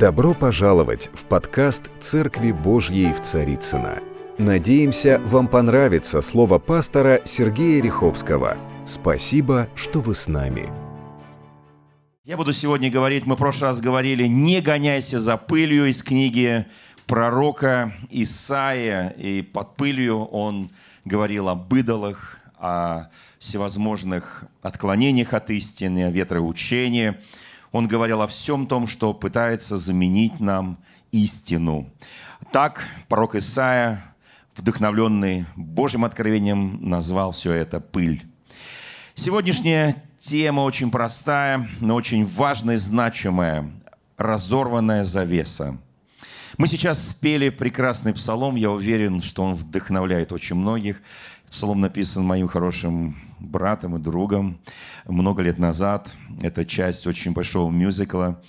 Добро пожаловать в подкаст «Церкви Божьей в Царицына. Надеемся, вам понравится слово пастора Сергея Риховского. Спасибо, что вы с нами. Я буду сегодня говорить, мы в прошлый раз говорили, не гоняйся за пылью из книги пророка Исаия. И под пылью он говорил об идолах, о всевозможных отклонениях от истины, о ветроучении. Он говорил о всем том, что пытается заменить нам истину. Так пророк Исаия, вдохновленный Божьим откровением, назвал все это «пыль». Сегодняшняя тема очень простая, но очень важная и значимая. Разорванная завеса. Мы сейчас спели прекрасный псалом. Я уверен, что он вдохновляет очень многих. Псалом написан моим хорошим братом и другом много лет назад. Это часть очень большого мюзикла.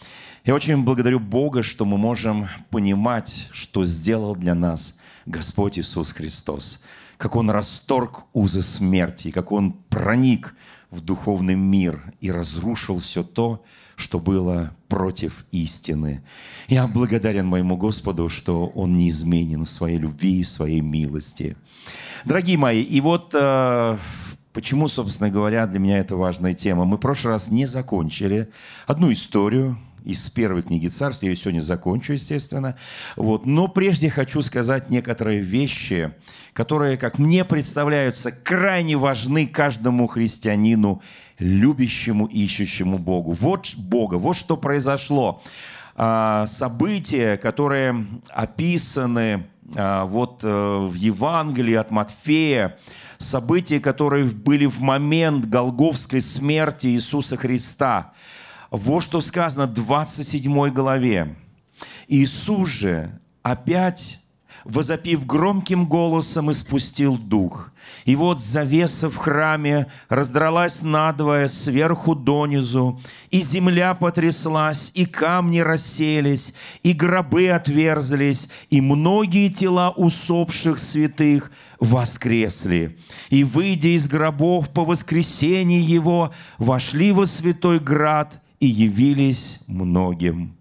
Я очень благодарю Бога, что мы можем понимать, что сделал для нас Господь Иисус Христос. Как Он расторг узы смерти, как Он проник в духовный мир и разрушил все то, что было против истины. Я благодарен моему Господу, что Он неизменен в своей любви и своей милости. Дорогие мои, и вот э, почему, собственно говоря, для меня это важная тема. Мы в прошлый раз не закончили одну историю, из первой книги Царств. Я ее сегодня закончу, естественно. Вот. Но прежде хочу сказать некоторые вещи, которые, как мне представляются, крайне важны каждому христианину, любящему, ищущему Богу. Вот Бога, вот что произошло. А, события, которые описаны а, вот э, в Евангелии от Матфея, события, которые были в момент Голговской смерти Иисуса Христа. Вот что сказано в 27 главе. Иисус же опять возопив громким голосом, испустил дух. И вот завеса в храме раздралась надвое сверху донизу, и земля потряслась, и камни расселись, и гробы отверзлись, и многие тела усопших святых воскресли. И, выйдя из гробов по воскресении его, вошли во святой град и явились многим.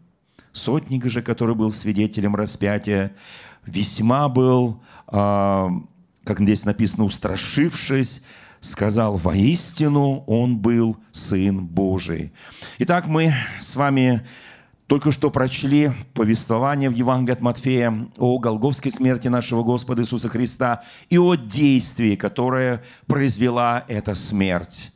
Сотник же, который был свидетелем распятия, весьма был, а, как здесь написано, устрашившись, сказал, воистину он был Сын Божий. Итак, мы с вами только что прочли повествование в Евангелии от Матфея о голговской смерти нашего Господа Иисуса Христа и о действии, которое произвела эта смерть.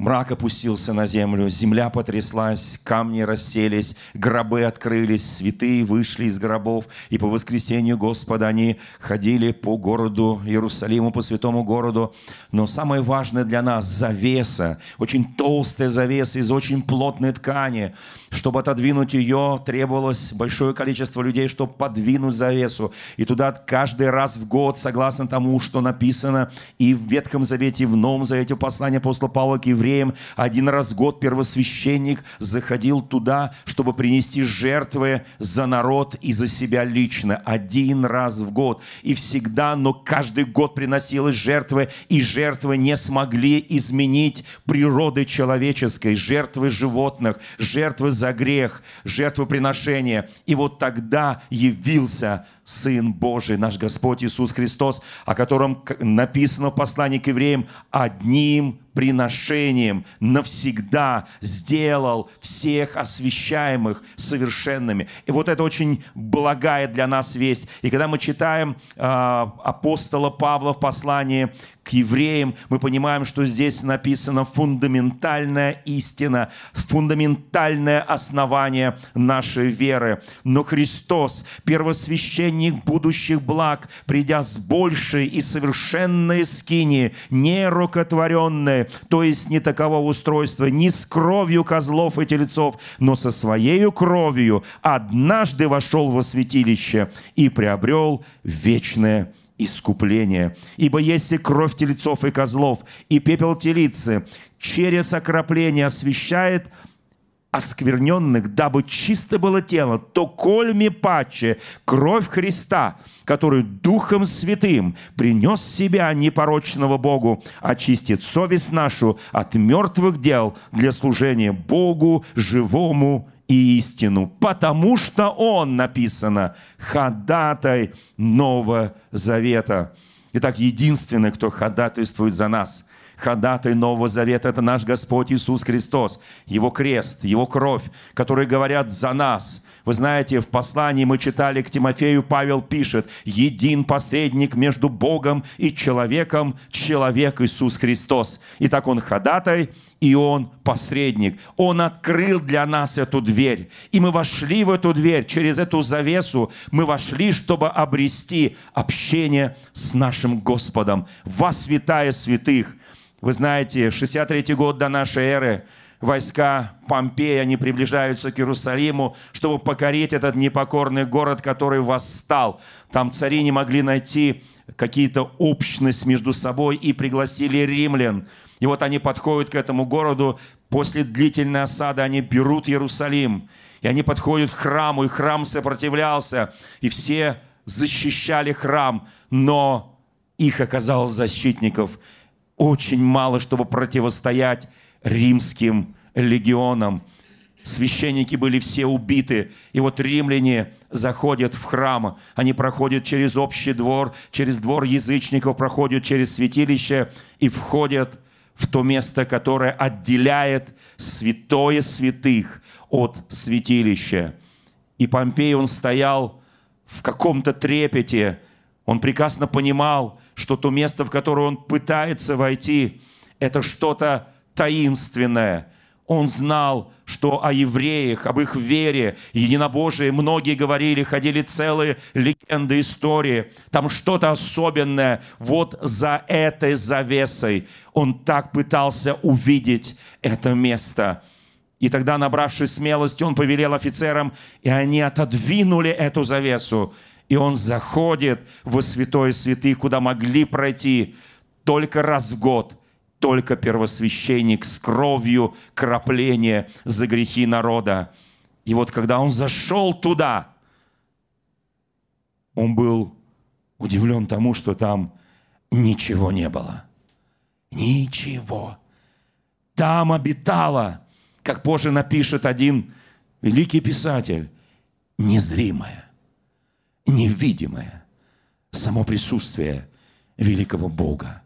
Мрак опустился на землю, земля потряслась, камни расселись, гробы открылись, святые вышли из гробов, и по воскресению Господа они ходили по городу Иерусалиму, по святому городу. Но самое важное для нас – завеса, очень толстая завеса из очень плотной ткани. Чтобы отодвинуть ее, требовалось большое количество людей, чтобы подвинуть завесу. И туда каждый раз в год, согласно тому, что написано и в Ветхом Завете, и в Новом Завете, в послании апостола Павла к евреям, евреям. Один раз в год первосвященник заходил туда, чтобы принести жертвы за народ и за себя лично. Один раз в год. И всегда, но каждый год приносилась жертвы, и жертвы не смогли изменить природы человеческой, жертвы животных, жертвы за грех, жертвы приношения. И вот тогда явился Сын Божий, наш Господь Иисус Христос, о котором написано в послании к евреям, одним приношением навсегда сделал всех освящаемых совершенными. И вот это очень благая для нас весть. И когда мы читаем э, апостола Павла в послании евреям, мы понимаем, что здесь написана фундаментальная истина, фундаментальное основание нашей веры. Но Христос, первосвященник будущих благ, придя с большей и совершенной скини, не рукотворенной, то есть не такового устройства, не с кровью козлов и тельцов, но со своей кровью однажды вошел во святилище и приобрел вечное искупление. Ибо если кровь телецов и козлов и пепел телицы через окропление освещает оскверненных, дабы чисто было тело, то кольми паче кровь Христа, который Духом Святым принес себя непорочного Богу, очистит совесть нашу от мертвых дел для служения Богу живому и истину, потому что Он, написано, ходатай Нового Завета. Итак, единственный, кто ходатайствует за нас – ходатай Нового Завета – это наш Господь Иисус Христос, Его крест, Его кровь, которые говорят за нас. Вы знаете, в послании мы читали к Тимофею, Павел пишет, «Един посредник между Богом и человеком, человек Иисус Христос». Итак, Он ходатай, и Он посредник. Он открыл для нас эту дверь. И мы вошли в эту дверь, через эту завесу мы вошли, чтобы обрести общение с нашим Господом. Во святая святых. Вы знаете, 63 год до нашей эры войска Помпея, они приближаются к Иерусалиму, чтобы покорить этот непокорный город, который восстал. Там цари не могли найти какие-то общность между собой и пригласили римлян. И вот они подходят к этому городу, после длительной осады они берут Иерусалим. И они подходят к храму, и храм сопротивлялся, и все защищали храм, но их оказалось защитников – очень мало, чтобы противостоять римским легионам. Священники были все убиты. И вот римляне заходят в храм. Они проходят через общий двор, через двор язычников, проходят через святилище и входят в то место, которое отделяет святое святых от святилища. И Помпей, он стоял в каком-то трепете. Он прекрасно понимал, что то место, в которое он пытается войти, это что-то таинственное. Он знал, что о евреях, об их вере, единобожие, многие говорили, ходили целые легенды, истории. Там что-то особенное. Вот за этой завесой он так пытался увидеть это место. И тогда, набравшись смелости, он повелел офицерам, и они отодвинули эту завесу и он заходит в святое святых, куда могли пройти только раз в год, только первосвященник с кровью крапления за грехи народа. И вот когда он зашел туда, он был удивлен тому, что там ничего не было. Ничего. Там обитала, как позже напишет один великий писатель, незримая невидимое само присутствие великого Бога.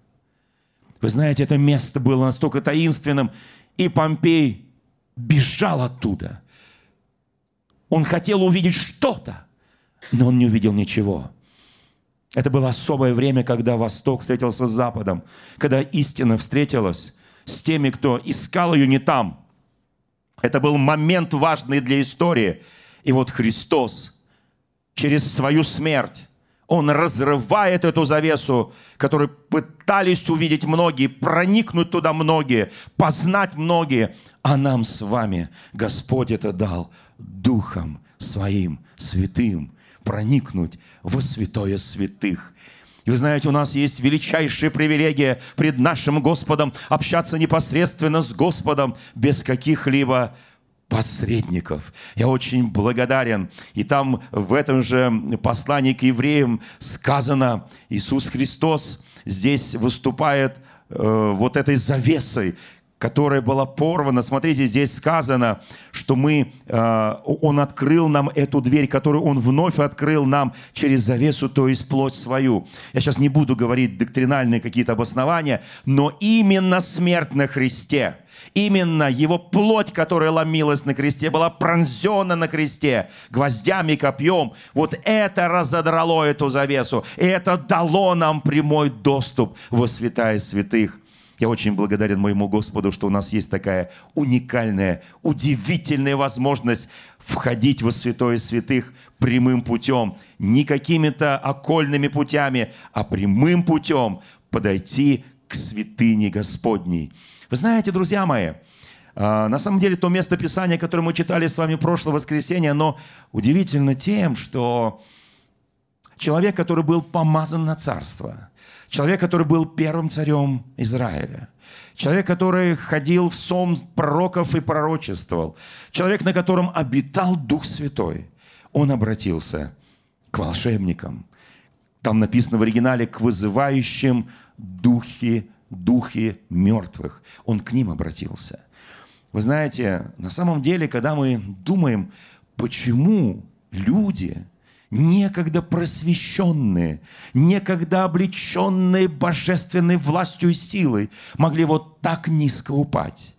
Вы знаете, это место было настолько таинственным, и Помпей бежал оттуда. Он хотел увидеть что-то, но он не увидел ничего. Это было особое время, когда Восток встретился с Западом, когда истина встретилась с теми, кто искал ее не там. Это был момент важный для истории. И вот Христос – через свою смерть. Он разрывает эту завесу, которую пытались увидеть многие, проникнуть туда многие, познать многие. А нам с вами Господь это дал Духом Своим Святым проникнуть во святое святых. И вы знаете, у нас есть величайшая привилегия пред нашим Господом общаться непосредственно с Господом без каких-либо посредников. Я очень благодарен. И там в этом же послании к евреям сказано, Иисус Христос здесь выступает э, вот этой завесой, которая была порвана. Смотрите, здесь сказано, что мы, э, Он открыл нам эту дверь, которую Он вновь открыл нам через завесу, то есть плоть свою. Я сейчас не буду говорить доктринальные какие-то обоснования, но именно смерть на Христе – Именно его плоть, которая ломилась на кресте, была пронзена на кресте гвоздями, копьем. Вот это разодрало эту завесу. И это дало нам прямой доступ во святая святых. Я очень благодарен моему Господу, что у нас есть такая уникальная, удивительная возможность входить во святое святых прямым путем. Не какими-то окольными путями, а прямым путем подойти к святыне Господней. Вы знаете, друзья мои, а, на самом деле то место Писания, которое мы читали с вами в прошлое воскресенье, оно удивительно тем, что человек, который был помазан на царство, человек, который был первым царем Израиля, человек, который ходил в сон пророков и пророчествовал, человек, на котором обитал Дух Святой, он обратился к волшебникам. Там написано в оригинале «к вызывающим духи духи мертвых. Он к ним обратился. Вы знаете, на самом деле, когда мы думаем, почему люди, некогда просвещенные, некогда облеченные божественной властью и силой, могли вот так низко упасть.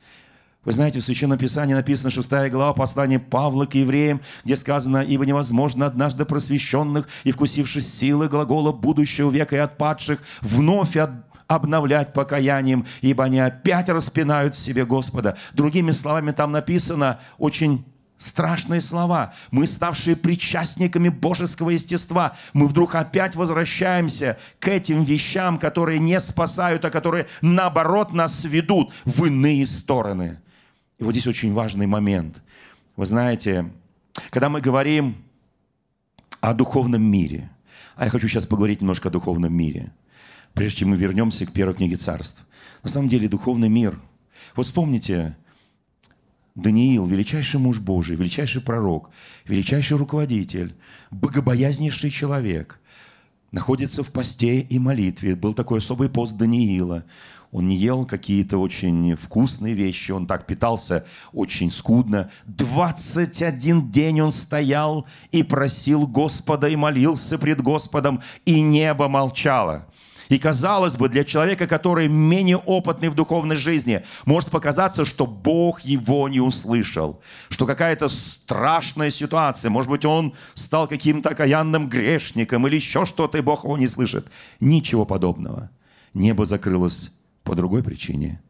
Вы знаете, в Священном Писании написано 6 глава послания Павла к евреям, где сказано, «Ибо невозможно однажды просвещенных и вкусивших силы глагола будущего века и отпадших вновь от обновлять покаянием, ибо они опять распинают в себе Господа». Другими словами, там написано очень страшные слова. Мы, ставшие причастниками божеского естества, мы вдруг опять возвращаемся к этим вещам, которые не спасают, а которые, наоборот, нас ведут в иные стороны – и вот здесь очень важный момент. Вы знаете, когда мы говорим о духовном мире, а я хочу сейчас поговорить немножко о духовном мире, прежде чем мы вернемся к первой книге царств. На самом деле духовный мир, вот вспомните, Даниил, величайший муж Божий, величайший пророк, величайший руководитель, богобоязнейший человек, находится в посте и молитве. Был такой особый пост Даниила. Он не ел какие-то очень вкусные вещи, он так питался очень скудно. 21 день он стоял и просил Господа и молился пред Господом, и небо молчало. И казалось бы, для человека, который менее опытный в духовной жизни, может показаться, что Бог его не услышал, что какая-то страшная ситуация, может быть, он стал каким-то окаянным грешником или еще что-то, и Бог его не слышит. Ничего подобного. Небо закрылось по другой причине.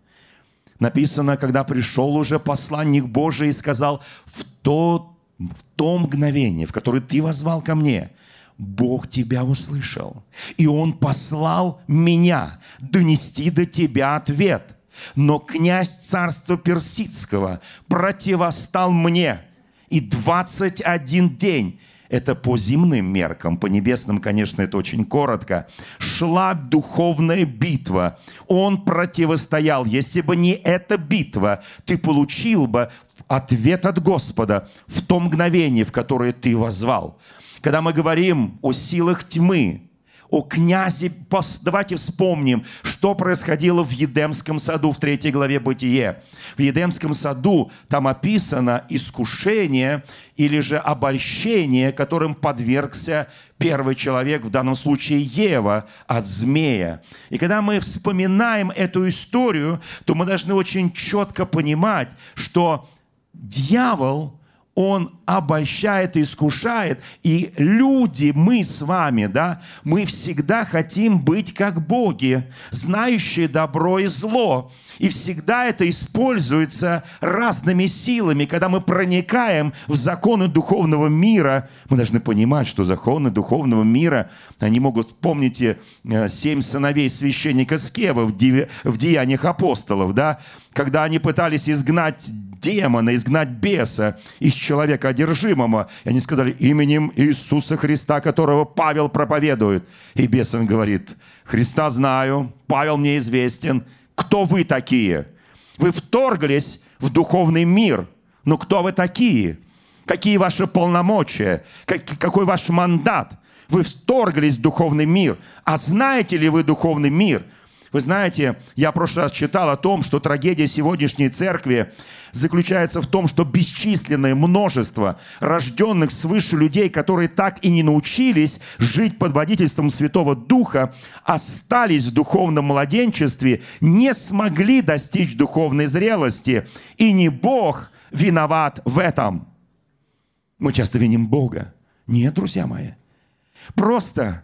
Написано, когда пришел уже посланник Божий и сказал, в то, в то мгновение, в которое ты возвал ко мне, Бог тебя услышал. И Он послал меня донести до тебя ответ. Но князь царства Персидского противостал мне. И 21 день это по земным меркам, по небесным, конечно, это очень коротко. Шла духовная битва. Он противостоял. Если бы не эта битва, ты получил бы ответ от Господа в то мгновение, в которое ты возвал. Когда мы говорим о силах тьмы, о князе, давайте вспомним, что происходило в Едемском саду в третьей главе Бытие. В Едемском саду там описано искушение или же обольщение, которым подвергся первый человек, в данном случае Ева, от змея. И когда мы вспоминаем эту историю, то мы должны очень четко понимать, что дьявол – он обольщает и искушает. И люди, мы с вами, да, мы всегда хотим быть как боги, знающие добро и зло. И всегда это используется разными силами. Когда мы проникаем в законы духовного мира, мы должны понимать, что законы духовного мира, они могут, помните, э, семь сыновей священника Скева в, Деяниях апостолов, да, когда они пытались изгнать демона, изгнать беса из человека одержимого. И они сказали, именем Иисуса Христа, которого Павел проповедует. И бес он говорит, Христа знаю, Павел мне известен. Кто вы такие? Вы вторглись в духовный мир. Но кто вы такие? Какие ваши полномочия? какой ваш мандат? Вы вторглись в духовный мир. А знаете ли вы духовный мир – вы знаете, я в прошлый раз читал о том, что трагедия сегодняшней церкви заключается в том, что бесчисленное множество рожденных свыше людей, которые так и не научились жить под водительством Святого Духа, остались в духовном младенчестве, не смогли достичь духовной зрелости. И не Бог виноват в этом. Мы часто виним Бога. Нет, друзья мои. Просто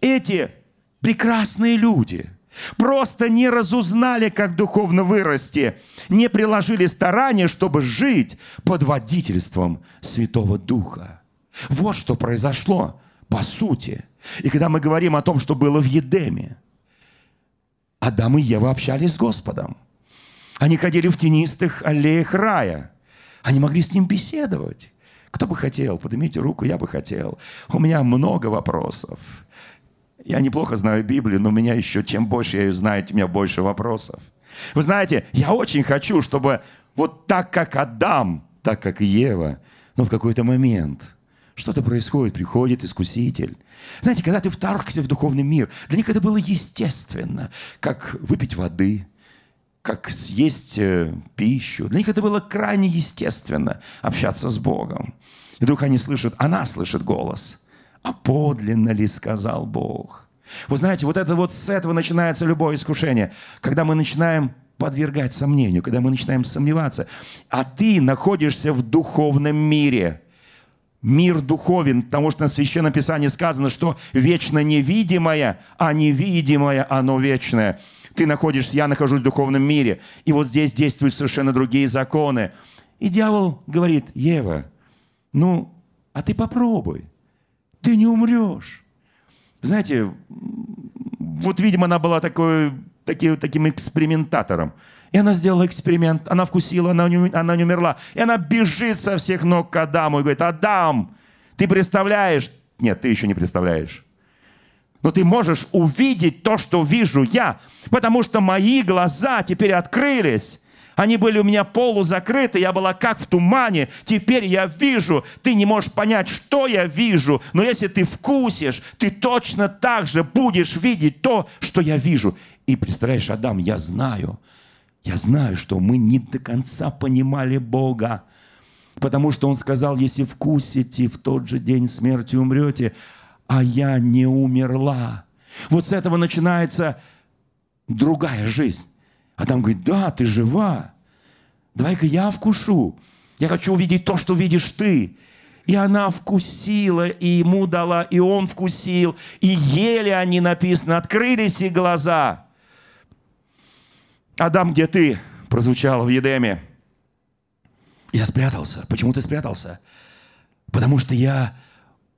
эти прекрасные люди – Просто не разузнали, как духовно вырасти, не приложили старания, чтобы жить под водительством Святого Духа. Вот что произошло по сути. И когда мы говорим о том, что было в Едеме, Адам и Ева общались с Господом. Они ходили в тенистых аллеях рая. Они могли с ним беседовать. Кто бы хотел? Поднимите руку, я бы хотел. У меня много вопросов. Я неплохо знаю Библию, но у меня еще, чем больше я ее знаю, тем у меня больше вопросов. Вы знаете, я очень хочу, чтобы вот так, как Адам, так, как Ева, но в какой-то момент что-то происходит, приходит искуситель. Знаете, когда ты вторгся в духовный мир, для них это было естественно, как выпить воды, как съесть э, пищу. Для них это было крайне естественно общаться с Богом. И вдруг они слышат, она слышит голос. А подлинно ли сказал Бог? Вы знаете, вот это вот с этого начинается любое искушение. Когда мы начинаем подвергать сомнению, когда мы начинаем сомневаться, а ты находишься в духовном мире. Мир духовен, потому что на Священном Писании сказано, что вечно невидимое, а невидимое оно вечное. Ты находишься, я нахожусь в духовном мире. И вот здесь действуют совершенно другие законы. И дьявол говорит, Ева, ну, а ты попробуй. Ты не умрешь. Знаете, вот, видимо, она была такой, таки, таким экспериментатором. И она сделала эксперимент, она вкусила, она не, она не умерла. И она бежит со всех ног к Адаму и говорит, Адам, ты представляешь? Нет, ты еще не представляешь. Но ты можешь увидеть то, что вижу я, потому что мои глаза теперь открылись. Они были у меня полузакрыты, я была как в тумане. Теперь я вижу. Ты не можешь понять, что я вижу. Но если ты вкусишь, ты точно так же будешь видеть то, что я вижу. И представляешь, Адам, я знаю, я знаю, что мы не до конца понимали Бога. Потому что Он сказал, если вкусите, в тот же день смерти умрете а я не умерла. Вот с этого начинается другая жизнь. Адам говорит, да, ты жива. Давай-ка я вкушу. Я хочу увидеть то, что видишь ты. И она вкусила, и ему дала, и он вкусил. И ели они, написано, открылись и глаза. Адам, где ты? Прозвучало в Едеме. Я спрятался. Почему ты спрятался? Потому что я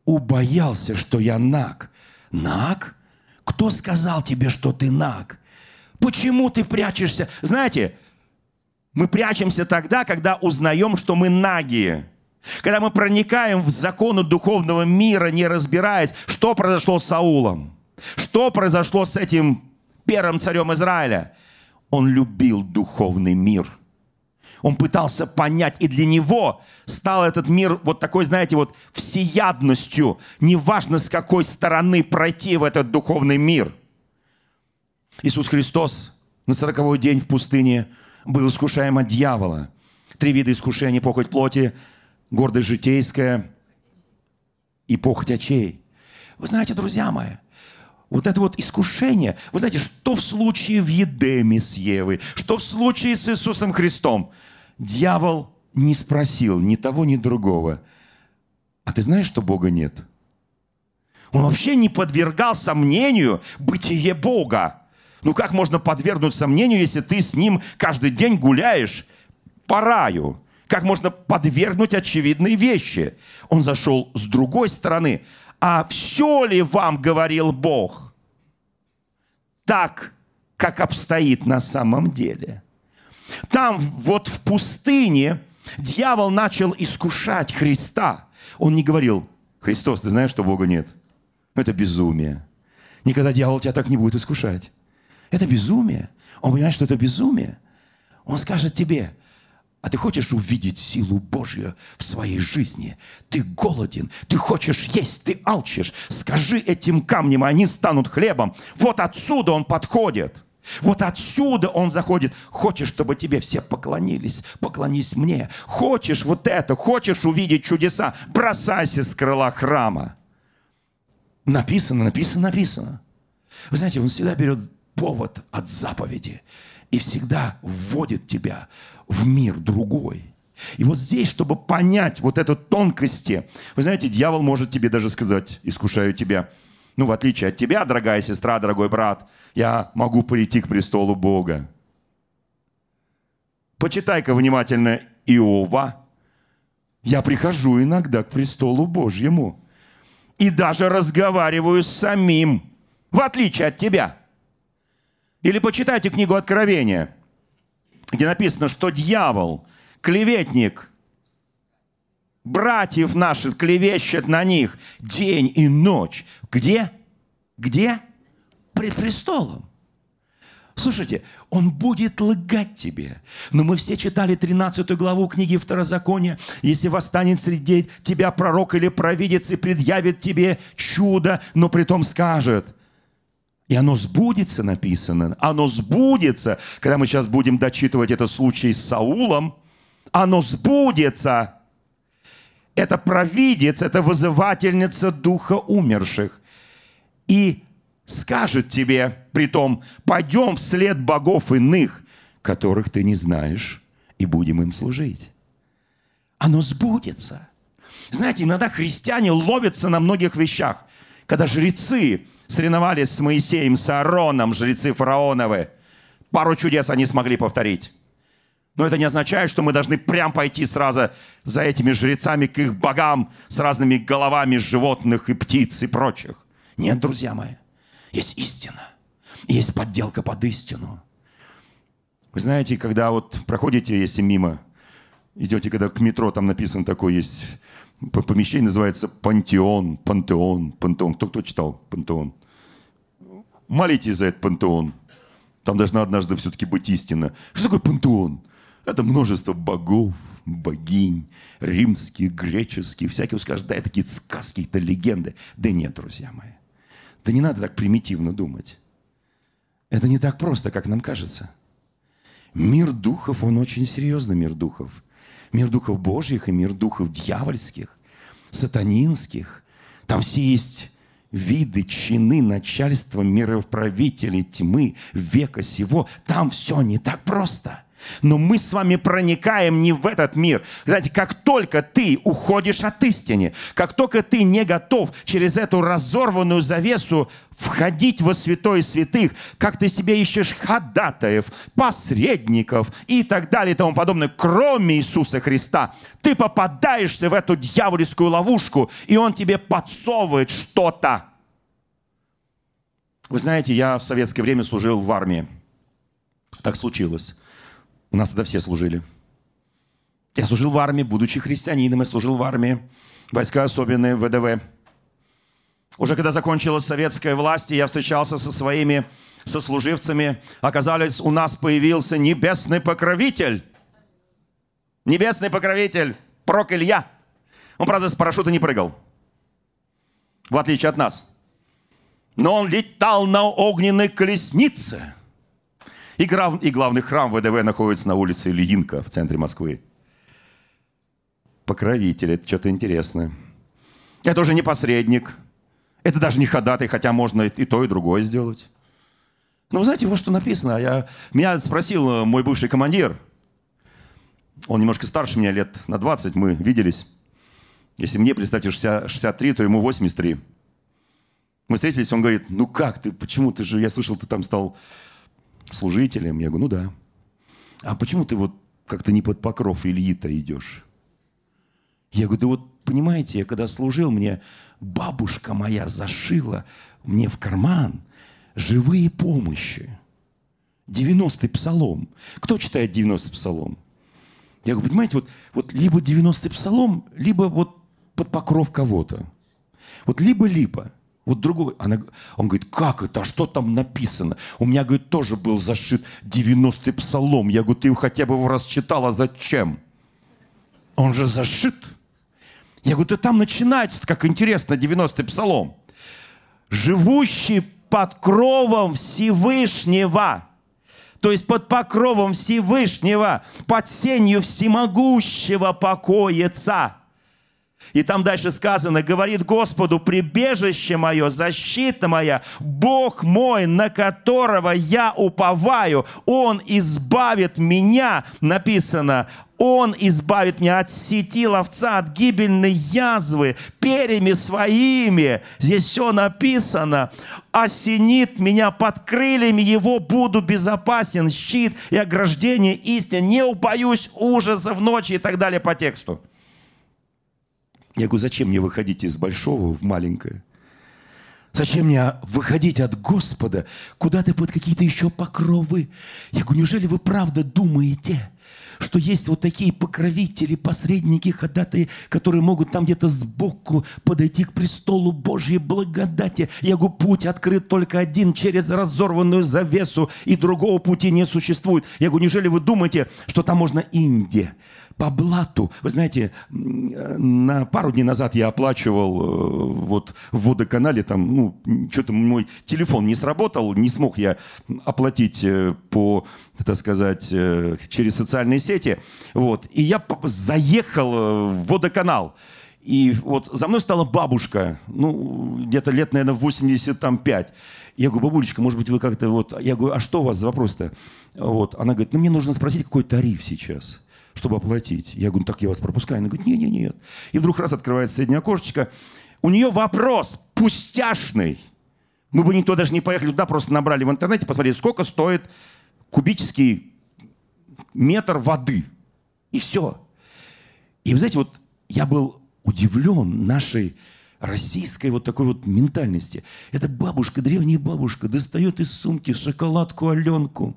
убоялся, что я наг. Наг? Кто сказал тебе, что ты наг? Почему ты прячешься? Знаете, мы прячемся тогда, когда узнаем, что мы наги. Когда мы проникаем в законы духовного мира, не разбираясь, что произошло с Саулом, что произошло с этим первым царем Израиля. Он любил духовный мир – он пытался понять, и для него стал этот мир вот такой, знаете, вот всеядностью. Неважно, с какой стороны пройти в этот духовный мир. Иисус Христос на сороковой день в пустыне был искушаем от дьявола. Три вида искушений. Похоть плоти, гордость житейская и похоть очей. Вы знаете, друзья мои, вот это вот искушение, вы знаете, что в случае в Едеме с Евой, что в случае с Иисусом Христом – Дьявол не спросил ни того, ни другого. А ты знаешь, что Бога нет? Он вообще не подвергал сомнению бытие Бога. Ну как можно подвергнуть сомнению, если ты с ним каждый день гуляешь по раю? Как можно подвергнуть очевидные вещи? Он зашел с другой стороны. А все ли вам говорил Бог? Так, как обстоит на самом деле – там вот в пустыне дьявол начал искушать Христа. Он не говорил, Христос, ты знаешь, что Бога нет? Это безумие. Никогда дьявол тебя так не будет искушать. Это безумие. Он понимает, что это безумие. Он скажет тебе, а ты хочешь увидеть силу Божью в своей жизни? Ты голоден, ты хочешь есть, ты алчишь. Скажи этим камням, они станут хлебом. Вот отсюда он подходит – вот отсюда он заходит. Хочешь, чтобы тебе все поклонились? Поклонись мне. Хочешь вот это? Хочешь увидеть чудеса? Бросайся с крыла храма. Написано, написано, написано. Вы знаете, он всегда берет повод от заповеди и всегда вводит тебя в мир другой. И вот здесь, чтобы понять вот эту тонкости, вы знаете, дьявол может тебе даже сказать, искушаю тебя – ну, в отличие от тебя, дорогая сестра, дорогой брат, я могу прийти к престолу Бога. Почитай-ка внимательно Иова. Я прихожу иногда к престолу Божьему и даже разговариваю с самим, в отличие от тебя. Или почитайте книгу Откровения, где написано, что дьявол, клеветник – братьев наших клевещет на них день и ночь. Где? Где? Пред престолом. Слушайте, он будет лгать тебе. Но мы все читали 13 главу книги Второзакония. Если восстанет среди тебя пророк или провидец и предъявит тебе чудо, но при том скажет, И оно сбудется, написано. Оно сбудется. Когда мы сейчас будем дочитывать этот случай с Саулом, оно сбудется. Это провидец, это вызывательница духа умерших. И скажет тебе, при том, пойдем вслед богов иных, которых ты не знаешь, и будем им служить. Оно сбудется. Знаете, иногда христиане ловятся на многих вещах. Когда жрецы соревновались с Моисеем, с Аароном, жрецы фараоновы. Пару чудес они смогли повторить. Но это не означает, что мы должны прям пойти сразу за этими жрецами к их богам с разными головами животных и птиц и прочих. Нет, друзья мои, есть истина. Есть подделка под истину. Вы знаете, когда вот проходите, если мимо, идете, когда к метро, там написано такое есть помещение, называется пантеон, пантеон, пантеон. Кто кто читал пантеон? Молитесь за этот пантеон. Там должна однажды все-таки быть истина. Что такое пантеон? Это множество богов, богинь, римских, греческих, всякие, скажут, да, это какие-то сказки, это легенды. Да нет, друзья мои. Да не надо так примитивно думать. Это не так просто, как нам кажется. Мир духов, он очень серьезный мир духов. Мир духов Божьих и мир духов дьявольских, сатанинских. Там все есть виды, чины, начальства, мировправителей тьмы, века сего. Там все не так просто. Но мы с вами проникаем не в этот мир. Знаете, как только ты уходишь от истины, как только ты не готов через эту разорванную завесу входить во святой святых, как ты себе ищешь ходатаев, посредников и так далее и тому подобное, кроме Иисуса Христа, ты попадаешься в эту дьявольскую ловушку, и Он тебе подсовывает что-то. Вы знаете, я в советское время служил в армии. Так случилось. У нас тогда все служили. Я служил в армии, будучи христианином, я служил в армии, войска особенные, ВДВ. Уже когда закончилась советская власть, я встречался со своими сослуживцами, оказалось, у нас появился небесный покровитель. Небесный покровитель, прок Илья. Он, правда, с парашюта не прыгал, в отличие от нас. Но он летал на огненной колеснице – и, глав, и главный храм ВДВ находится на улице Ильинка в центре Москвы. Покровитель, это что-то интересное. Это уже не посредник. Это даже не ходатай, хотя можно и то, и другое сделать. Но вы знаете, вот что написано. Я, меня спросил э, мой бывший командир. Он немножко старше меня, лет на 20, мы виделись. Если мне, представьте, 60, 63, то ему 83. Мы встретились, он говорит, ну как ты, почему ты же, я слышал, ты там стал служителем. Я говорю, ну да. А почему ты вот как-то не под покров Ильи-то идешь? Я говорю, да вот понимаете, я когда служил, мне бабушка моя зашила мне в карман живые помощи. 90-й псалом. Кто читает 90-й псалом? Я говорю, понимаете, вот, вот либо 90-й псалом, либо вот под покров кого-то. Вот либо-либо. Вот другой, она, он говорит, как это, а что там написано? У меня, говорит, тоже был зашит 90-й псалом. Я говорю, ты его хотя бы его раз читал, а зачем? Он же зашит. Я говорю, ты там начинается, как интересно, 90-й псалом. Живущий под кровом Всевышнего. То есть под покровом Всевышнего, под сенью всемогущего покоится. И там дальше сказано, говорит Господу, прибежище мое, защита моя, Бог мой, на которого я уповаю, Он избавит меня, написано, он избавит меня от сети ловца, от гибельной язвы, перьями своими. Здесь все написано. Осенит меня под крыльями его, буду безопасен, щит и ограждение истины. Не ужаса в ночи и так далее по тексту. Я говорю, зачем мне выходить из большого в маленькое? Зачем мне выходить от Господа куда-то под какие-то еще покровы? Я говорю, неужели вы правда думаете, что есть вот такие покровители, посредники, ходатые, которые могут там где-то сбоку подойти к престолу Божьей благодати. Я говорю, путь открыт только один, через разорванную завесу, и другого пути не существует. Я говорю, неужели вы думаете, что там можно Инде, по блату. Вы знаете, на пару дней назад я оплачивал э, вот в водоканале, там, ну, что-то мой телефон не сработал, не смог я оплатить э, по, так сказать, э, через социальные сети. Вот. И я заехал в водоканал. И вот за мной стала бабушка, ну, где-то лет, наверное, 85. Я говорю, бабулечка, может быть, вы как-то вот... Я говорю, а что у вас за вопрос-то? Вот. Она говорит, ну, мне нужно спросить, какой тариф сейчас чтобы оплатить. Я говорю, «Ну, так я вас пропускаю. Она говорит, нет, нет, нет. И вдруг раз открывается среднее окошечко. У нее вопрос пустяшный. Мы бы никто даже не поехали туда, просто набрали в интернете, посмотрели, сколько стоит кубический метр воды. И все. И вы знаете, вот я был удивлен нашей российской вот такой вот ментальности. Эта бабушка, древняя бабушка, достает из сумки шоколадку Аленку.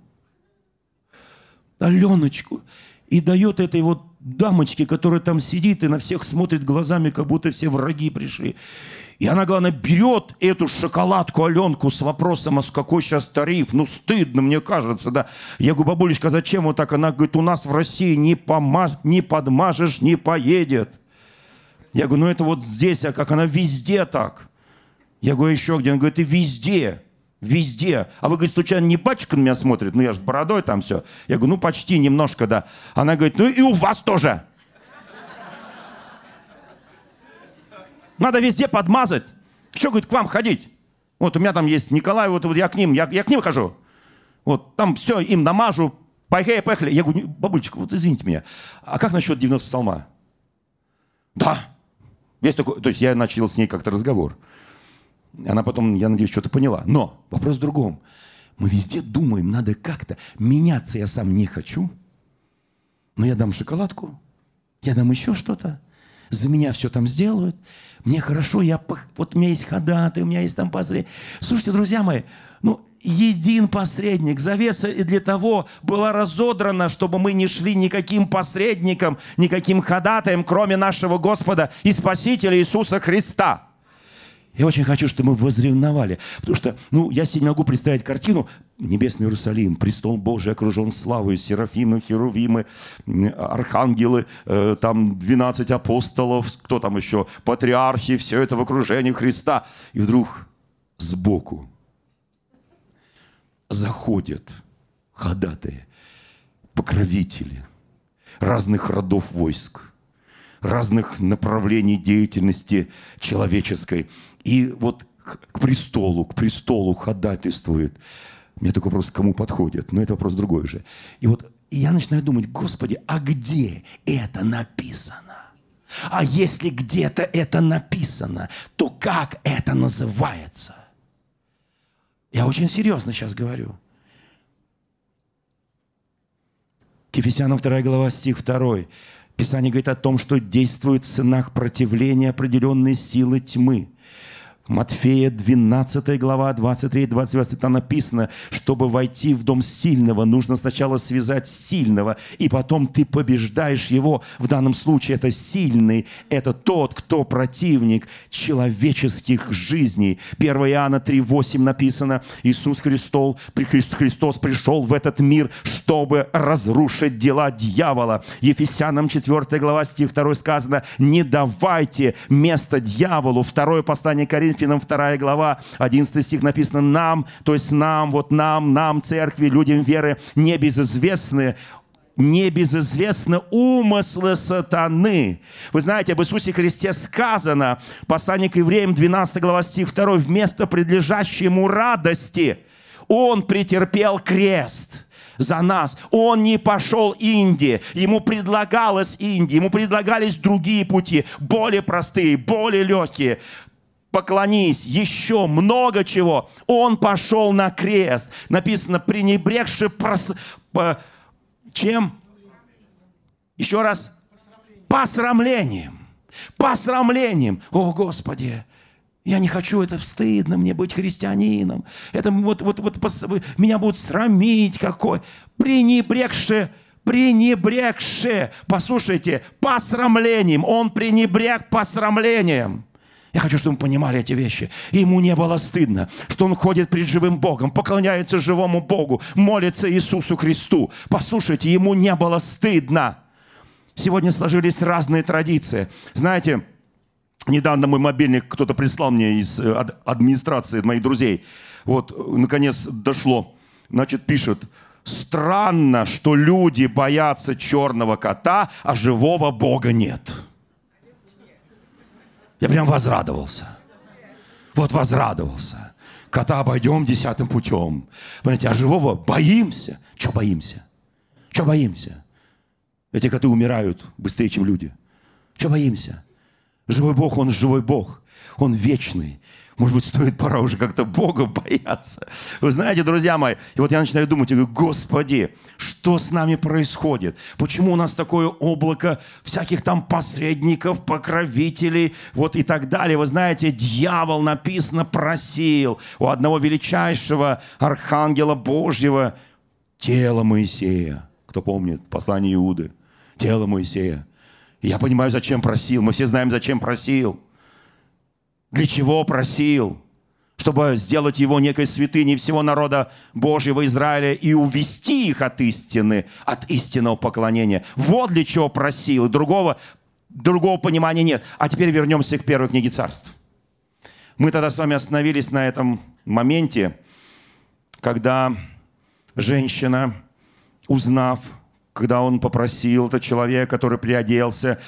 Аленочку и дает этой вот дамочке, которая там сидит и на всех смотрит глазами, как будто все враги пришли. И она, главное, берет эту шоколадку Аленку с вопросом, а с какой сейчас тариф? Ну, стыдно, мне кажется, да. Я говорю, бабулечка, зачем вот так? Она говорит, у нас в России не, помаж... не подмажешь, не поедет. Я говорю, ну это вот здесь, а как она везде так? Я говорю, еще где? Она говорит, и везде. Везде. А вы, говорит, случайно не батюшка на меня смотрит? Ну, я же с бородой там все. Я говорю, ну, почти, немножко, да. Она говорит, ну, и у вас тоже. Надо везде подмазать. Что, говорит, к вам ходить? Вот у меня там есть Николай, вот, вот я к ним, я, я к ним хожу. Вот там все, им намажу, поехали, поехали. Я говорю, бабулечка, вот извините меня, а как насчет 90 псалма? Да. Есть такой, то есть я начал с ней как-то разговор. Она потом, я надеюсь, что-то поняла. Но вопрос в другом. Мы везде думаем, надо как-то меняться. Я сам не хочу. Но я дам шоколадку, я дам еще что-то. За меня все там сделают. Мне хорошо, я, вот у меня есть ходатай, у меня есть там посредник. Слушайте, друзья мои, ну, един посредник. Завеса для того была разодрана, чтобы мы не шли никаким посредником, никаким ходатаем, кроме нашего Господа и Спасителя Иисуса Христа. Я очень хочу, чтобы мы возревновали. Потому что, ну, я себе не могу представить картину. Небесный Иерусалим, престол Божий окружен славой, серафимы, херувимы, архангелы, э, там 12 апостолов, кто там еще, патриархи, все это в окружении Христа. И вдруг сбоку заходят ходатые, покровители разных родов войск, разных направлений деятельности человеческой – и вот к престолу, к престолу ходатайствует. У меня такой вопрос, кому подходит? Но это вопрос другой же. И вот и я начинаю думать, Господи, а где это написано? А если где-то это написано, то как это называется? Я очень серьезно сейчас говорю. К Ефесянам 2 глава, стих 2. Писание говорит о том, что действуют в сынах противления определенные силы тьмы – Матфея 12 глава, 23-28, там написано, чтобы войти в дом сильного, нужно сначала связать сильного, и потом ты побеждаешь его. В данном случае это сильный, это тот, кто противник человеческих жизней. 1 Иоанна 3,8 написано, Иисус Христос, Христос пришел в этот мир, чтобы разрушить дела дьявола. Ефесянам 4 глава, стих 2 сказано, не давайте место дьяволу. Второе послание Коринфянам Коринфянам 2 глава, 11 стих написано «нам», то есть нам, вот нам, нам, церкви, людям веры, не безызвестны не безызвестны умыслы сатаны. Вы знаете, об Иисусе Христе сказано, послание к евреям, 12 глава, стих 2, вместо предлежащей ему радости Он претерпел крест за нас. Он не пошел Индии. Ему предлагалось Индия. Ему предлагались другие пути, более простые, более легкие поклонись, еще много чего. Он пошел на крест. Написано, пренебрегши прос... по... чем? Еще раз. Посрамлением. Посрамлением. О, Господи, я не хочу, это стыдно мне быть христианином. Это вот, вот, вот, меня будут срамить какой. Пренебрегши пренебрегши, послушайте, посрамлением. Он пренебрег посрамлением. Я хочу, чтобы вы понимали эти вещи. ему не было стыдно, что он ходит перед живым Богом, поклоняется живому Богу, молится Иисусу Христу. Послушайте, ему не было стыдно. Сегодня сложились разные традиции. Знаете, недавно мой мобильник кто-то прислал мне из э, администрации моих друзей. Вот, наконец, дошло. Значит, пишет, странно, что люди боятся черного кота, а живого Бога нет. Я прям возрадовался. Вот возрадовался. Кота обойдем десятым путем. Понимаете, а живого боимся. Что боимся? Что боимся? Эти коты умирают быстрее, чем люди. Что боимся? Живой Бог, Он живой Бог. Он вечный. Может быть, стоит пора уже как-то Бога бояться. Вы знаете, друзья мои, и вот я начинаю думать, я говорю, Господи, что с нами происходит? Почему у нас такое облако всяких там посредников, покровителей, вот и так далее? Вы знаете, дьявол, написано, просил у одного величайшего архангела Божьего тело Моисея. Кто помнит послание Иуды? Тело Моисея. я понимаю, зачем просил. Мы все знаем, зачем просил. Для чего просил? Чтобы сделать его некой святыней всего народа Божьего Израиля и увести их от истины, от истинного поклонения. Вот для чего просил. Другого, другого понимания нет. А теперь вернемся к первой книге царств. Мы тогда с вами остановились на этом моменте, когда женщина, узнав, когда он попросил, это человек, который приоделся,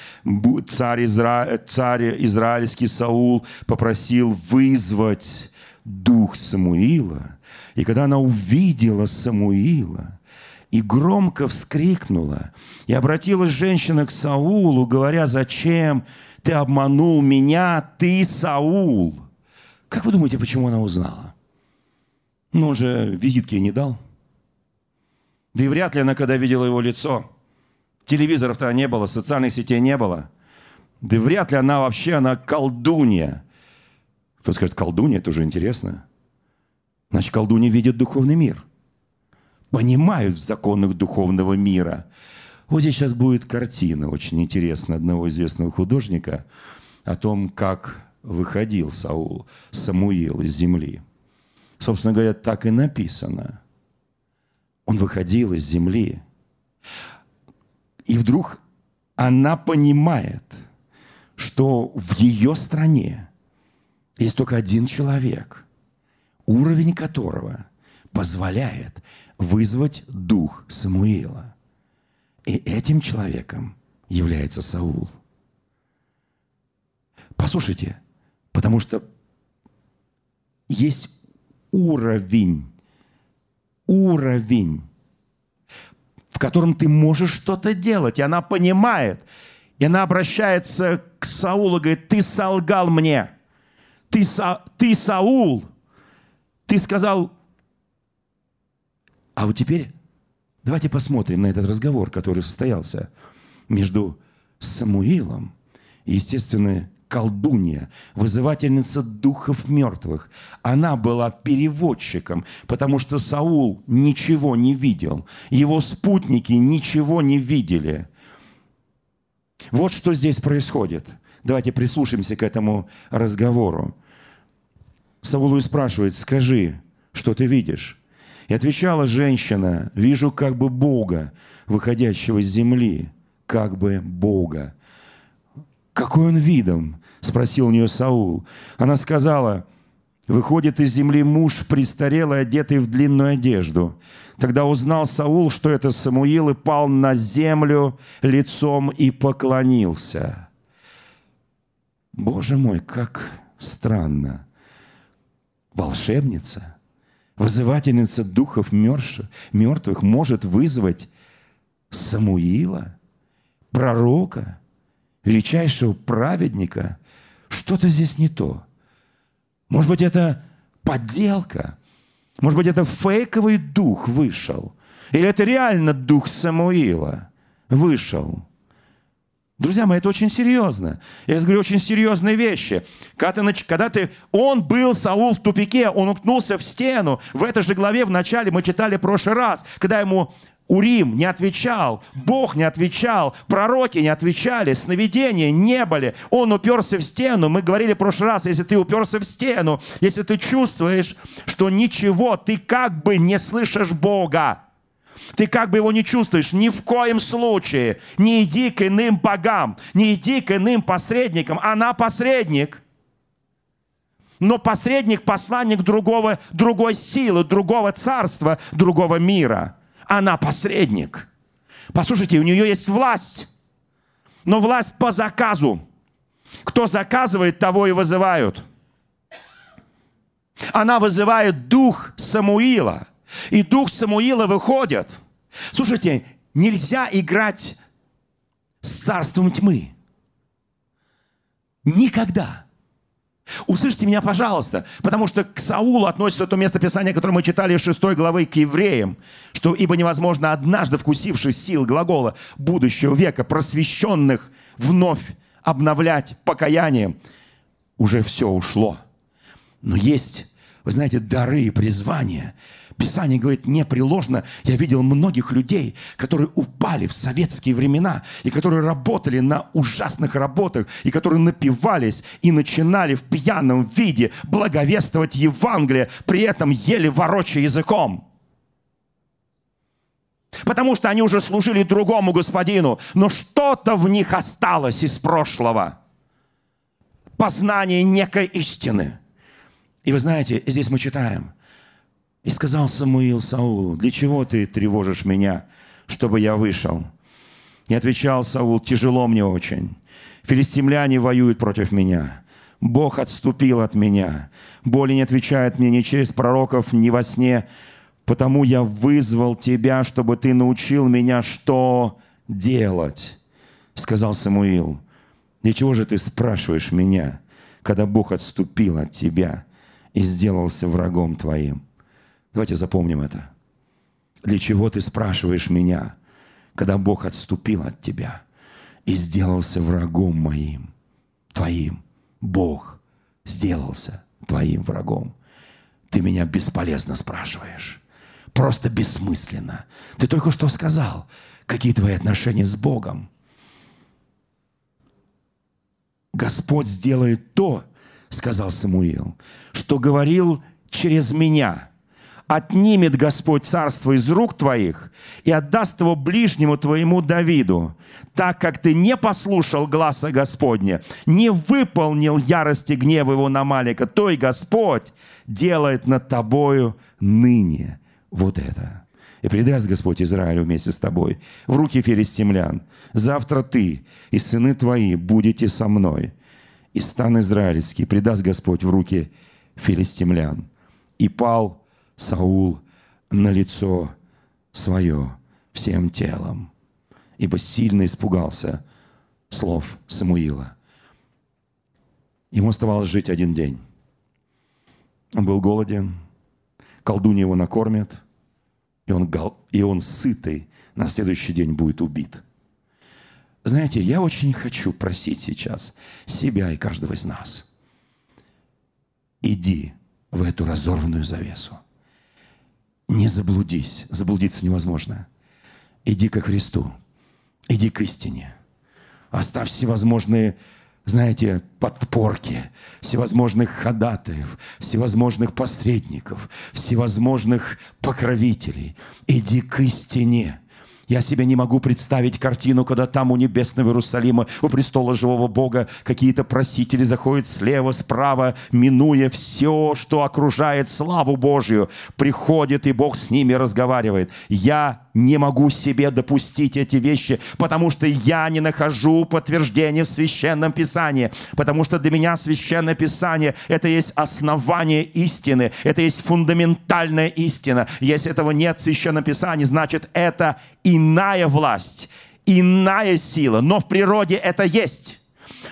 царь, Изра... царь израильский Саул попросил вызвать дух Самуила. И когда она увидела Самуила, и громко вскрикнула, и обратилась женщина к Саулу, говоря, «Зачем ты обманул меня, ты Саул?» Как вы думаете, почему она узнала? Ну, он же визитки не дал – да и вряд ли она, когда видела его лицо, телевизоров-то не было, социальных сетей не было. Да и вряд ли она вообще, она колдунья. Кто скажет, колдунья, это уже интересно. Значит, колдунья видит духовный мир. Понимают в законах духовного мира. Вот здесь сейчас будет картина очень интересная одного известного художника о том, как выходил Саул, Самуил из земли. Собственно говоря, так и написано – он выходил из земли. И вдруг она понимает, что в ее стране есть только один человек, уровень которого позволяет вызвать дух Самуила. И этим человеком является Саул. Послушайте, потому что есть уровень уровень, в котором ты можешь что-то делать. И она понимает. И она обращается к Саулу, говорит, ты солгал мне. Ты, Са, ты Саул. Ты сказал... А вот теперь давайте посмотрим на этот разговор, который состоялся между Самуилом и, естественно, колдунья, вызывательница духов мертвых. Она была переводчиком, потому что Саул ничего не видел. Его спутники ничего не видели. Вот что здесь происходит. Давайте прислушаемся к этому разговору. Саулу и спрашивает, скажи, что ты видишь? И отвечала женщина, вижу как бы Бога, выходящего с земли, как бы Бога. Какой он видом? Спросил у нее Саул. Она сказала, выходит из земли муж престарелый, одетый в длинную одежду. Тогда узнал Саул, что это Самуил, и пал на землю лицом и поклонился. Боже мой, как странно. Волшебница, вызывательница духов мертвых может вызвать Самуила, пророка – величайшего праведника, что-то здесь не то. Может быть, это подделка. Может быть, это фейковый дух вышел. Или это реально дух Самуила вышел. Друзья мои, это очень серьезно. Я говорю очень серьезные вещи. Когда ты, когда ты, он был, Саул, в тупике, он уткнулся в стену. В этой же главе в начале мы читали в прошлый раз, когда ему Урим не отвечал, Бог не отвечал, пророки не отвечали, сновидения не были. Он уперся в стену. Мы говорили в прошлый раз, если ты уперся в стену, если ты чувствуешь, что ничего, ты как бы не слышишь Бога, Ты как бы его не чувствуешь. Ни в коем случае не иди к иным богам, не иди к иным посредникам. Она посредник. Но посредник – посланник другого, другой силы, другого царства, другого мира. Она посредник. Послушайте, у нее есть власть. Но власть по заказу. Кто заказывает, того и вызывают. Она вызывает дух Самуила. И дух Самуила выходит. Слушайте, нельзя играть с царством тьмы. Никогда. Услышьте меня, пожалуйста, потому что к Саулу относится то место Писания, которое мы читали из 6 главы к евреям, что ибо невозможно однажды вкусивший сил глагола будущего века, просвещенных вновь обновлять покаянием, уже все ушло. Но есть, вы знаете, дары и призвания – Писание говорит непреложно. Я видел многих людей, которые упали в советские времена, и которые работали на ужасных работах, и которые напивались и начинали в пьяном виде благовествовать Евангелие, при этом еле ворочая языком. Потому что они уже служили другому господину, но что-то в них осталось из прошлого. Познание некой истины. И вы знаете, здесь мы читаем – и сказал Самуил Саулу, для чего ты тревожишь меня, чтобы я вышел? И отвечал Саул, тяжело мне очень. Филистимляне воюют против меня. Бог отступил от меня. Боли не отвечает мне ни через пророков, ни во сне. Потому я вызвал тебя, чтобы ты научил меня, что делать. Сказал Самуил, для чего же ты спрашиваешь меня, когда Бог отступил от тебя и сделался врагом твоим? Давайте запомним это. Для чего ты спрашиваешь меня, когда Бог отступил от тебя и сделался врагом моим, твоим? Бог сделался твоим врагом. Ты меня бесполезно спрашиваешь. Просто бессмысленно. Ты только что сказал, какие твои отношения с Богом. Господь сделает то, сказал Самуил, что говорил через меня – отнимет Господь царство из рук твоих и отдаст его ближнему твоему Давиду, так как ты не послушал гласа Господня, не выполнил ярости гнева его на Малика, то и Господь делает над тобою ныне вот это. И предаст Господь Израилю вместе с тобой в руки филистимлян. Завтра ты и сыны твои будете со мной. И стан израильский предаст Господь в руки филистимлян. И пал Саул на лицо свое всем телом, ибо сильно испугался слов Самуила. Ему оставалось жить один день. Он был голоден, колдунья его накормит, и он, и он сытый на следующий день будет убит. Знаете, я очень хочу просить сейчас себя и каждого из нас. Иди в эту разорванную завесу не заблудись. Заблудиться невозможно. Иди ко Христу. Иди к истине. Оставь всевозможные, знаете, подпорки, всевозможных ходатаев, всевозможных посредников, всевозможных покровителей. Иди к истине. Я себе не могу представить картину, когда там у небесного Иерусалима, у престола живого Бога, какие-то просители заходят слева, справа, минуя все, что окружает славу Божью. Приходит, и Бог с ними разговаривает. Я не могу себе допустить эти вещи, потому что я не нахожу подтверждения в Священном Писании, потому что для меня Священное Писание – это есть основание истины, это есть фундаментальная истина. Если этого нет в Священном Писании, значит, это иная власть, иная сила, но в природе это есть.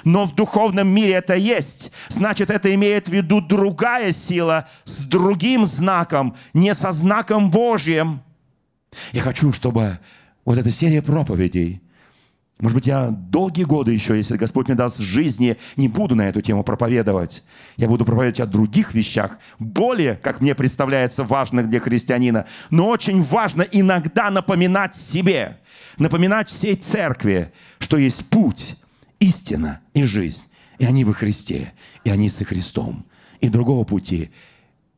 Но в духовном мире это есть. Значит, это имеет в виду другая сила с другим знаком, не со знаком Божьим – я хочу, чтобы вот эта серия проповедей, может быть, я долгие годы еще, если Господь мне даст жизни, не буду на эту тему проповедовать. Я буду проповедовать о других вещах, более, как мне представляется, важных для христианина. Но очень важно иногда напоминать себе, напоминать всей церкви, что есть путь, истина и жизнь. И они во Христе, и они со Христом. И другого пути.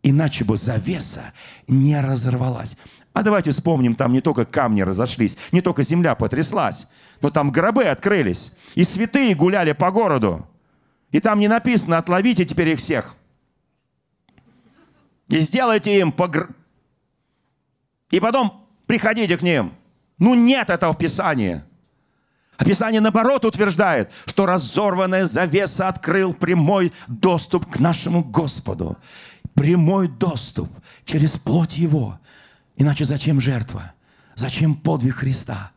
Иначе бы завеса не разорвалась. А давайте вспомним, там не только камни разошлись, не только земля потряслась, но там гробы открылись, и святые гуляли по городу. И там не написано «отловите теперь их всех». И сделайте им погр... И потом приходите к ним. Ну нет этого в Писании. А наоборот, утверждает, что разорванная завеса открыл прямой доступ к нашему Господу. Прямой доступ через плоть Его. Иначе зачем жертва? Зачем подвиг Христа?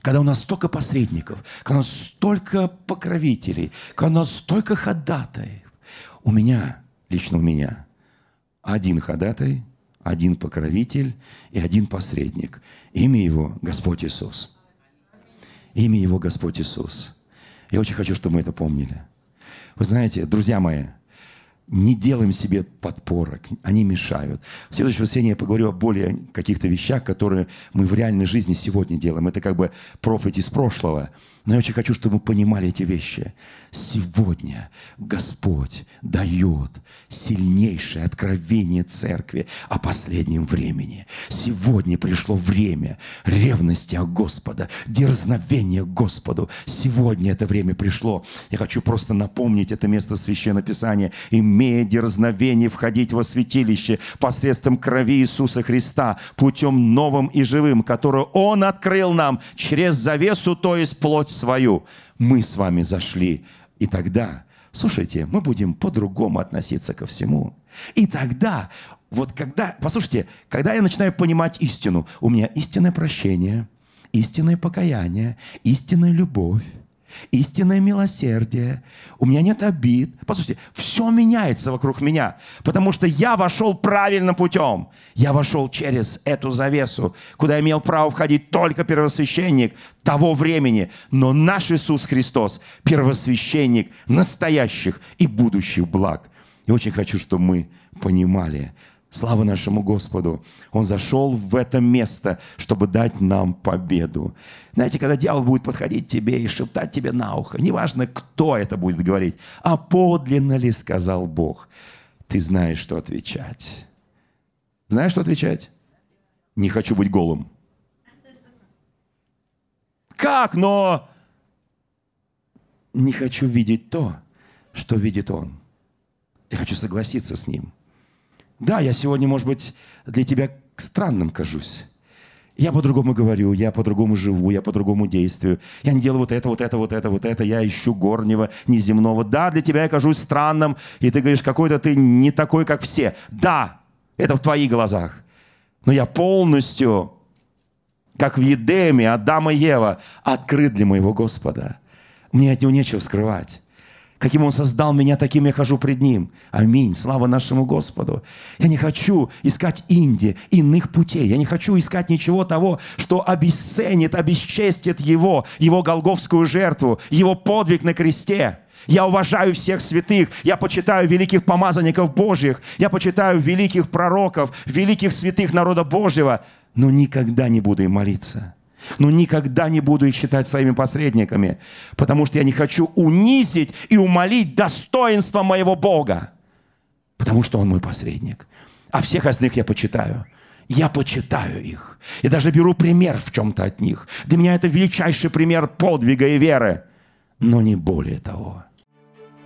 Когда у нас столько посредников, когда у нас столько покровителей, когда у нас столько ходатаев. У меня, лично у меня, один ходатай, один покровитель и один посредник. Имя его Господь Иисус. Имя его Господь Иисус. Я очень хочу, чтобы мы это помнили. Вы знаете, друзья мои, не делаем себе подпорок, они мешают. В следующее воскресенье я поговорю о более каких-то вещах, которые мы в реальной жизни сегодня делаем. Это как бы проповедь из прошлого. Но я очень хочу, чтобы мы понимали эти вещи. Сегодня Господь дает сильнейшее откровение церкви о последнем времени. Сегодня пришло время ревности о Господа, дерзновения Господу. Сегодня это время пришло. Я хочу просто напомнить это место Священного Писания. «Имея дерзновение входить во святилище посредством крови Иисуса Христа, путем новым и живым, которую Он открыл нам через завесу, то есть плоть свою, мы с вами зашли. И тогда, слушайте, мы будем по-другому относиться ко всему. И тогда, вот когда, послушайте, когда я начинаю понимать истину, у меня истинное прощение, истинное покаяние, истинная любовь, истинное милосердие, у меня нет обид. Послушайте, все меняется вокруг меня, потому что я вошел правильным путем. Я вошел через эту завесу, куда имел право входить только первосвященник того времени. Но наш Иисус Христос – первосвященник настоящих и будущих благ. И очень хочу, чтобы мы понимали, Слава нашему Господу. Он зашел в это место, чтобы дать нам победу. Знаете, когда дьявол будет подходить к тебе и шептать тебе на ухо, неважно, кто это будет говорить, а подлинно ли сказал Бог, ты знаешь, что отвечать. Знаешь, что отвечать? Не хочу быть голым. Как? Но не хочу видеть то, что видит он. Я хочу согласиться с ним – да, я сегодня, может быть, для тебя странным кажусь. Я по-другому говорю, я по-другому живу, я по-другому действую. Я не делаю вот это, вот это, вот это, вот это. Я ищу горнего, неземного. Да, для тебя я кажусь странным, и ты говоришь, какой-то ты не такой, как все. Да, это в твоих глазах. Но я полностью, как в Едеме, Адам и Ева, открыт для моего Господа. Мне от него нечего скрывать. Каким Он создал меня, таким я хожу пред Ним. Аминь. Слава нашему Господу. Я не хочу искать Инди, иных путей. Я не хочу искать ничего того, что обесценит, обесчестит Его, Его голговскую жертву, Его подвиг на кресте. Я уважаю всех святых, я почитаю великих помазанников Божьих, я почитаю великих пророков, великих святых народа Божьего, но никогда не буду им молиться но никогда не буду их считать своими посредниками, потому что я не хочу унизить и умолить достоинство моего Бога, потому что Он мой посредник. А всех остальных я почитаю. Я почитаю их. Я даже беру пример в чем-то от них. Для меня это величайший пример подвига и веры, но не более того.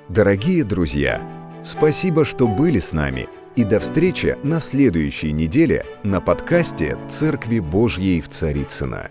Дорогие друзья, спасибо, что были с нами. И до встречи на следующей неделе на подкасте «Церкви Божьей в Царицына.